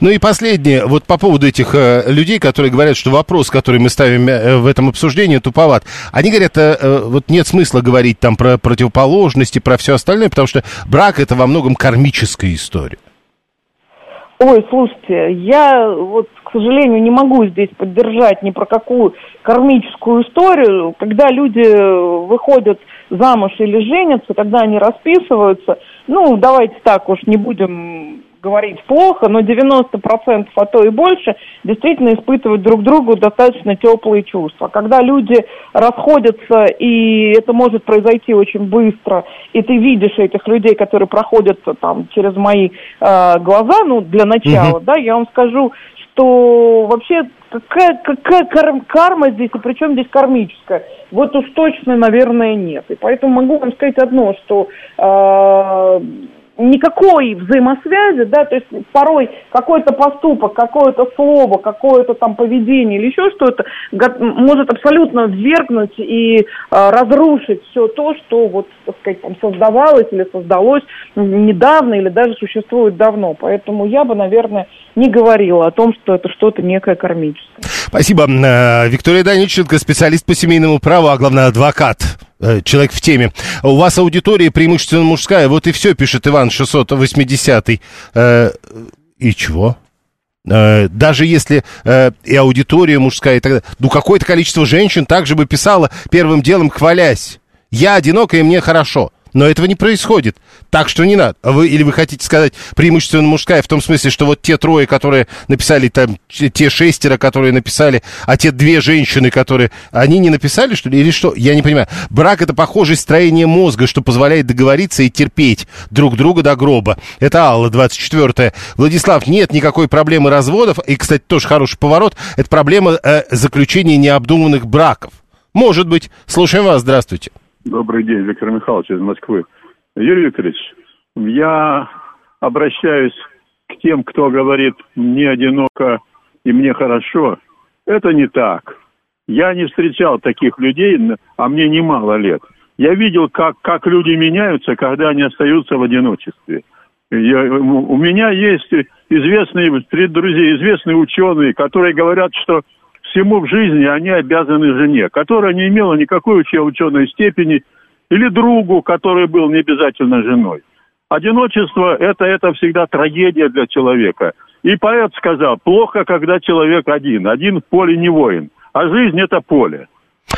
Ну и последнее, вот по поводу этих э, людей, которые говорят, что вопрос, который мы ставим э, в этом обсуждении, туповат. Они говорят, э, э, вот нет смысла говорить там про противоположности, про все остальное, потому что брак это во многом кармическая история. Ой, слушайте, я вот, к сожалению, не могу здесь поддержать ни про какую кармическую историю. Когда люди выходят замуж или женятся, когда они расписываются, ну, давайте так уж не будем говорить плохо, но 90%, а то и больше, действительно испытывают друг другу достаточно теплые чувства. Когда люди расходятся, и это может произойти очень быстро, и ты видишь этих людей, которые проходят там через мои э, глаза, ну, для начала, mm-hmm. да, я вам скажу, что вообще какая, какая кар- карма здесь, и причем здесь кармическая? Вот уж точно, наверное, нет. И поэтому могу вам сказать одно, что э, никакой взаимосвязи, да, то есть порой какой-то поступок, какое-то слово, какое-то там поведение или еще что-то может абсолютно ввергнуть и э, разрушить все то, что вот, так сказать, там создавалось или создалось недавно или даже существует давно. Поэтому я бы, наверное, не говорила о том, что это что-то некое кармическое. Спасибо. Э, Виктория Даниченко, специалист по семейному праву, а главное адвокат человек в теме. У вас аудитория преимущественно мужская. Вот и все, пишет Иван 680. Э, и чего? Э, даже если э, и аудитория мужская и так далее. Ну, какое-то количество женщин также бы писало первым делом, хвалясь. Я одинокая, и мне хорошо. Но этого не происходит. Так что не надо. А вы, или вы хотите сказать преимущественно мужская, в том смысле, что вот те трое, которые написали, там, те шестеро, которые написали, а те две женщины, которые... Они не написали, что ли? Или что? Я не понимаю. Брак — это похожее строение мозга, что позволяет договориться и терпеть друг друга до гроба. Это Алла, 24-я. Владислав, нет никакой проблемы разводов. И, кстати, тоже хороший поворот. Это проблема э, заключения необдуманных браков. Может быть. Слушаем вас. Здравствуйте. Добрый день, Виктор Михайлович из Москвы. Юрий Викторович, я обращаюсь к тем, кто говорит «мне одиноко и мне хорошо». Это не так. Я не встречал таких людей, а мне немало лет. Я видел, как, как люди меняются, когда они остаются в одиночестве. Я, у меня есть известные, среди друзей, известные ученые, которые говорят, что всему в жизни они обязаны жене, которая не имела никакой ученой степени, или другу, который был не обязательно женой. Одиночество это, это всегда трагедия для человека. И поэт сказал, плохо, когда человек один. Один в поле не воин. А жизнь это поле.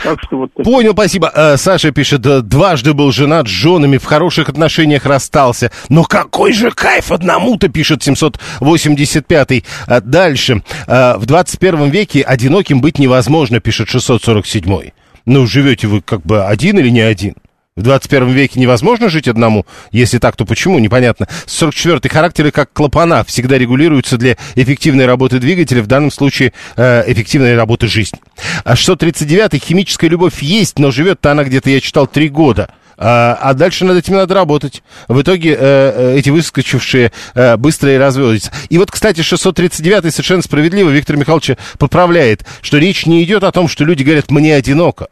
Так что вот Понял, спасибо. Э, Саша пишет, дважды был женат с женами, в хороших отношениях расстался. Но какой же кайф одному-то, пишет 785-й. Э, дальше. Э, в 21 веке одиноким быть невозможно, пишет 647-й. Ну, живете вы как бы один или не один? В 21 веке невозможно жить одному? Если так, то почему? Непонятно. 44-й характеры как клапана всегда регулируются для эффективной работы двигателя, в данном случае э, эффективной работы жизни. А 639-й химическая любовь есть, но живет-то она где-то, я читал, три года. А, а дальше над этим надо работать. В итоге э, э эти выскочившие э, быстро и разводятся. И вот, кстати, 639-й совершенно справедливо Виктор Михайлович поправляет, что речь не идет о том, что люди говорят «мне одиноко».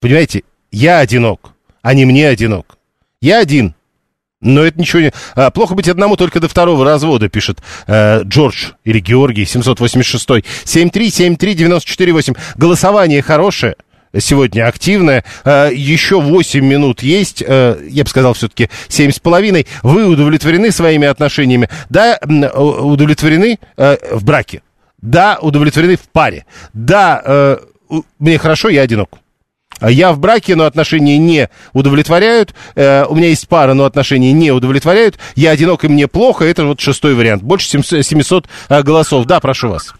Понимаете, я одинок, а не мне одинок. Я один. Но это ничего не... А, плохо быть одному только до второго развода, пишет э, Джордж или Георгий, 786. 7373948. Голосование хорошее сегодня активное. Э, еще 8 минут есть, э, я бы сказал, все-таки 7,5. Вы удовлетворены своими отношениями? Да, удовлетворены э, в браке. Да, удовлетворены в паре. Да, мне хорошо, я одинок. А я в браке, но отношения не удовлетворяют. Э, у меня есть пара, но отношения не удовлетворяют. Я одинок, и мне плохо. Это вот шестой вариант. Больше 700 э, голосов. Да, прошу вас.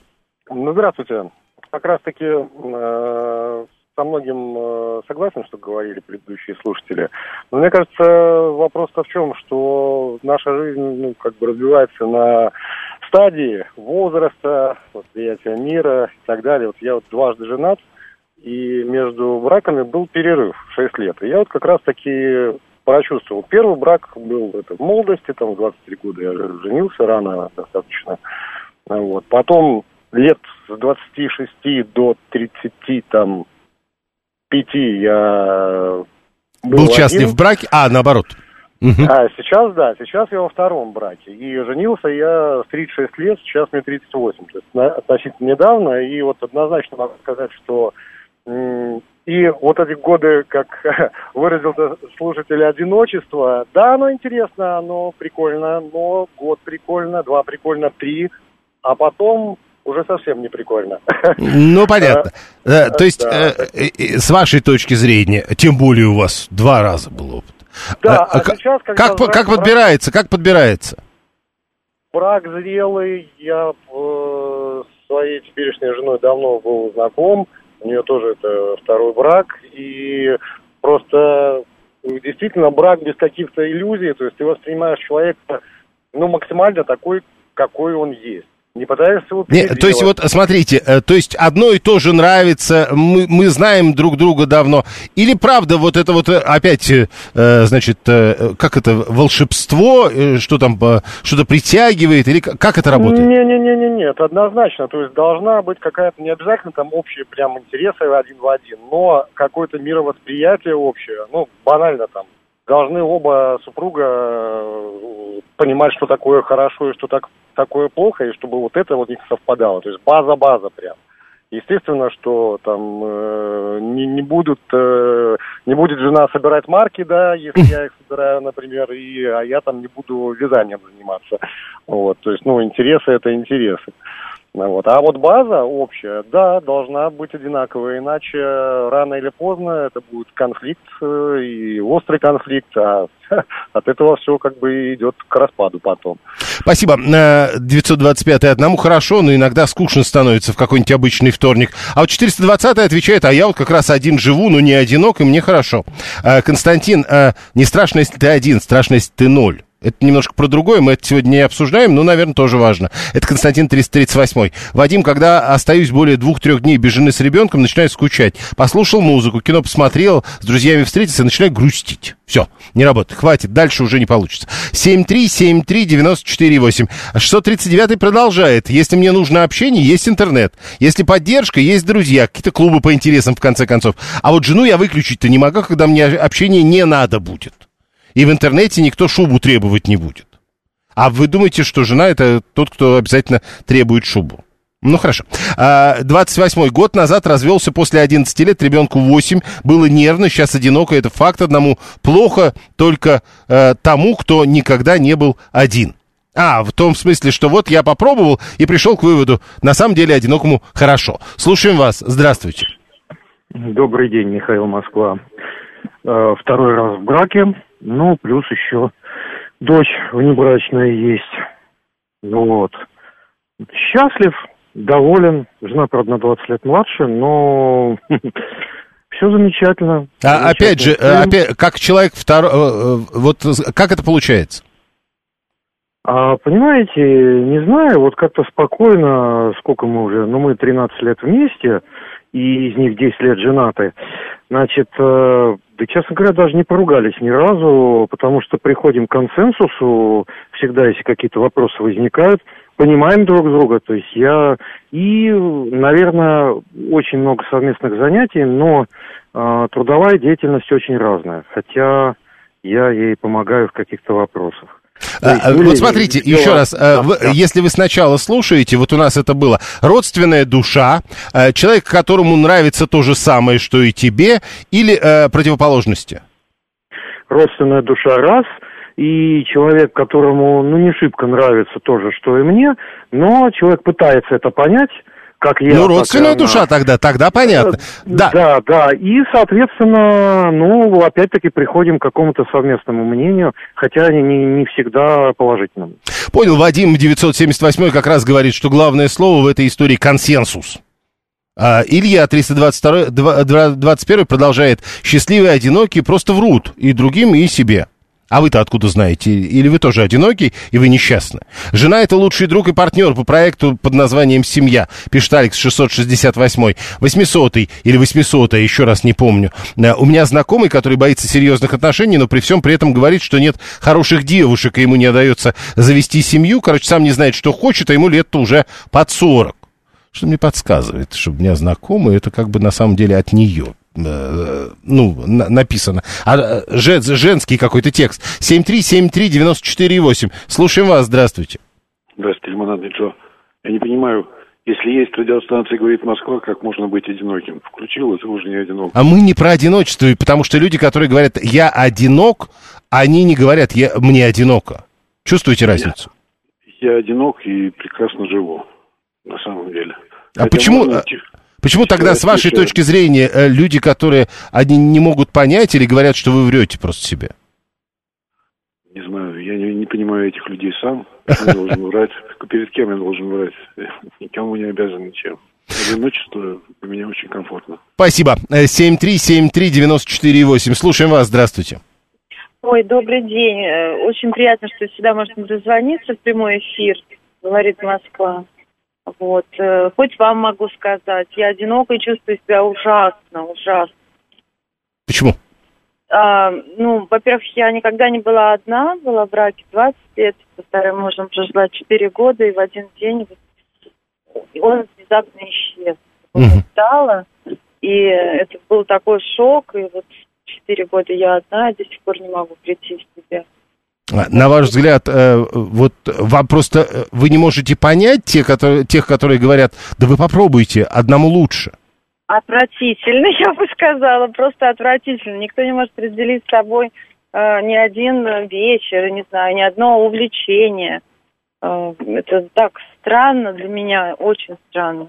Ну, здравствуйте. Как раз-таки э, со многим э, согласен, что говорили предыдущие слушатели. Но мне кажется, вопрос-то в чем, что наша жизнь ну, как бы разбивается на стадии возраста, восприятия мира и так далее. Вот я вот дважды женат, и между браками был перерыв 6 лет. И я вот как раз-таки прочувствовал. Первый брак был это, в молодости, там в 23 года я женился рано достаточно. Вот. Потом лет с 26 до 30 там 5 я был, был счастлив в браке, а наоборот. Угу. А сейчас, да, сейчас я во втором браке. И женился я в 36 лет, сейчас мне 38. То есть относительно недавно. И вот однозначно могу сказать, что и вот эти годы, как выразился слушатель, одиночества, да, оно интересно, оно прикольно, но год прикольно, два прикольно, три, а потом уже совсем не прикольно. Ну, понятно. Э, то есть, э, э, с вашей точки зрения, тем более у вас два раза был опыт. Да, а, а сейчас, когда... Как, как подбирается, как подбирается? Брак зрелый, я с своей теперешней женой давно был знаком, у нее тоже это второй брак, и просто действительно брак без каких-то иллюзий, то есть ты воспринимаешь человека, ну, максимально такой, какой он есть. Не пытаешься его Нет, то есть вот смотрите, э, то есть одно и то же нравится, мы, мы знаем друг друга давно. Или правда вот это вот э, опять, э, значит, как это, волшебство, что там, что-то притягивает, или как это работает? Не-не-не, нет, однозначно. То есть должна быть какая-то, не обязательно там общие прям интересы один в один, но какое-то мировосприятие общее, ну, банально там, должны оба супруга понимать, что такое хорошо и что так такое плохо, и чтобы вот это вот не совпадало. То есть база-база прям. Естественно, что там э, не, не будут, э, не будет жена собирать марки, да, если я их собираю, например, и, а я там не буду вязанием заниматься. Вот, то есть, ну, интересы это интересы. Вот. А вот база общая, да, должна быть одинаковая, иначе рано или поздно это будет конфликт э, и острый конфликт, а от этого все как бы идет к распаду потом. Спасибо. 925 одному хорошо, но иногда скучно становится в какой-нибудь обычный вторник. А вот 420 отвечает, а я вот как раз один живу, но не одинок, и мне хорошо. Э, Константин, э, не страшно, если ты один, страшно, если ты ноль. Это немножко про другое, мы это сегодня не обсуждаем, но, наверное, тоже важно. Это Константин 338. Вадим, когда остаюсь более двух-трех дней без жены с ребенком, начинаю скучать. Послушал музыку, кино посмотрел, с друзьями встретился, начинаю грустить. Все, не работает, хватит, дальше уже не получится. 7373948. 639 продолжает. Если мне нужно общение, есть интернет. Если поддержка, есть друзья, какие-то клубы по интересам, в конце концов. А вот жену я выключить-то не могу, когда мне общение не надо будет. И в интернете никто шубу требовать не будет. А вы думаете, что жена это тот, кто обязательно требует шубу? Ну хорошо. 28-й а, год назад развелся после 11 лет, ребенку 8, было нервно, сейчас одиноко, это факт одному. Плохо только э, тому, кто никогда не был один. А, в том смысле, что вот я попробовал и пришел к выводу, на самом деле одинокому хорошо. Слушаем вас, здравствуйте. Добрый день, Михаил Москва. Э, второй раз в браке, ну, плюс еще дочь внебрачная есть. Ну вот. Счастлив, доволен. Жена, правда, на 20 лет младше, но все замечательно. А опять же, э, опять, как человек второй, э, э, вот как это получается? А, понимаете, не знаю, вот как-то спокойно, сколько мы уже, ну, мы 13 лет вместе, и из них 10 лет женаты. Значит, э, да, честно говоря, даже не поругались ни разу, потому что приходим к консенсусу, всегда, если какие-то вопросы возникают, понимаем друг друга. То есть я и, наверное, очень много совместных занятий, но э, трудовая деятельность очень разная. Хотя я ей помогаю в каких-то вопросах. А, вот смотрите, сделала... еще раз, да, вы, да. если вы сначала слушаете, вот у нас это было родственная душа, э, человек, которому нравится то же самое, что и тебе, или э, противоположности? Родственная душа раз, и человек, которому, ну, не шибко нравится то же, что и мне, но человек пытается это понять, как я. Ну, родственная душа она. тогда, тогда понятно. Да. да, да. И, соответственно, ну, опять-таки приходим к какому-то совместному мнению, хотя не, не всегда положительному. Понял, Вадим 978 как раз говорит, что главное слово в этой истории консенсус. А Илья 322, 21 продолжает. Счастливые, одинокие просто врут и другим, и себе. А вы-то откуда знаете? Или вы тоже одинокий, и вы несчастны? Жена — это лучший друг и партнер по проекту под названием «Семья», пишет Алекс 668 800 или 800 еще раз не помню. Э, у меня знакомый, который боится серьезных отношений, но при всем при этом говорит, что нет хороших девушек, и ему не удается завести семью. Короче, сам не знает, что хочет, а ему лет-то уже под 40. Что мне подсказывает, что у меня знакомый, это как бы на самом деле от нее ну, на, написано. А э, жен, женский какой-то текст. 7373948. Слушаем вас, здравствуйте. Здравствуйте, Лимонадный Джо. Я не понимаю, если есть радиостанция «Говорит Москва», как можно быть одиноким? Включил, это уже не одинок. А мы не про одиночество, потому что люди, которые говорят «я одинок», они не говорят я, «мне одиноко». Чувствуете разницу? Я, я одинок и прекрасно живу, на самом деле. А Хотя почему... Можно... Почему тогда, с вашей точки зрения, э, люди, которые они не могут понять или говорят, что вы врете просто себе? Не знаю, я не, не понимаю этих людей сам. Я должен врать. Перед кем я должен врать? Никому не обязан ничем. Одиночество для меня очень комфортно. Спасибо. 7373948. Э, Слушаем вас. Здравствуйте. Ой, добрый день. Э, очень приятно, что всегда можно дозвониться в прямой эфир, говорит Москва. Вот. Э, хоть вам могу сказать, я одиноко и чувствую себя ужасно, ужасно. Почему? А, ну, во-первых, я никогда не была одна, была в браке 20 лет, со вторым мужем прожила 4 года, и в один день он внезапно исчез. Угу. Стала, и это был такой шок, и вот 4 года я одна, и до сих пор не могу прийти в себя. На ваш взгляд, э, вот вам просто э, вы не можете понять те, которые, тех, которые говорят, да вы попробуйте, одному лучше. Отвратительно, я бы сказала, просто отвратительно. Никто не может разделить с собой э, ни один вечер, не знаю, ни одно увлечение. Э, Это так странно для меня, очень странно.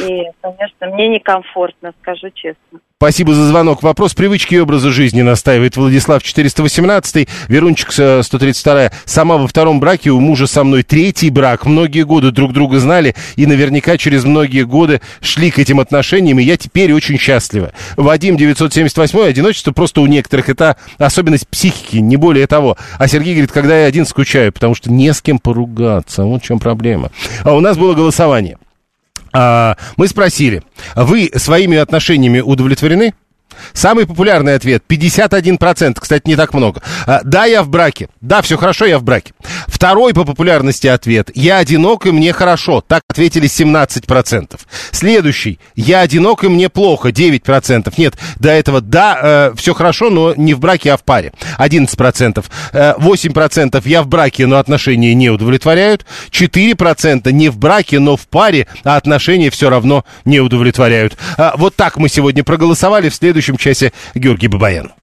И, конечно, мне некомфортно, скажу честно. Спасибо за звонок. Вопрос привычки и образа жизни настаивает Владислав 418. Верунчик э, 132. Сама во втором браке, у мужа со мной третий брак. Многие годы друг друга знали и наверняка через многие годы шли к этим отношениям, и я теперь очень счастлива. Вадим 978. Одиночество просто у некоторых это особенность психики, не более того. А Сергей говорит, когда я один скучаю, потому что не с кем поругаться. Вот в чем проблема. А у нас было голосование. А, мы спросили, вы своими отношениями удовлетворены? Самый популярный ответ 51%, кстати, не так много. А, да, я в браке. Да, все хорошо, я в браке. Второй по популярности ответ я одинок и мне хорошо. Так ответили 17%. Следующий я одинок и мне плохо 9%. Нет, до этого да, э, все хорошо, но не в браке, а в паре. 11%. Э, 8% я в браке, но отношения не удовлетворяют. 4% не в браке, но в паре, а отношения все равно не удовлетворяют. А, вот так мы сегодня проголосовали. В следующем часе Георгий Бабаян.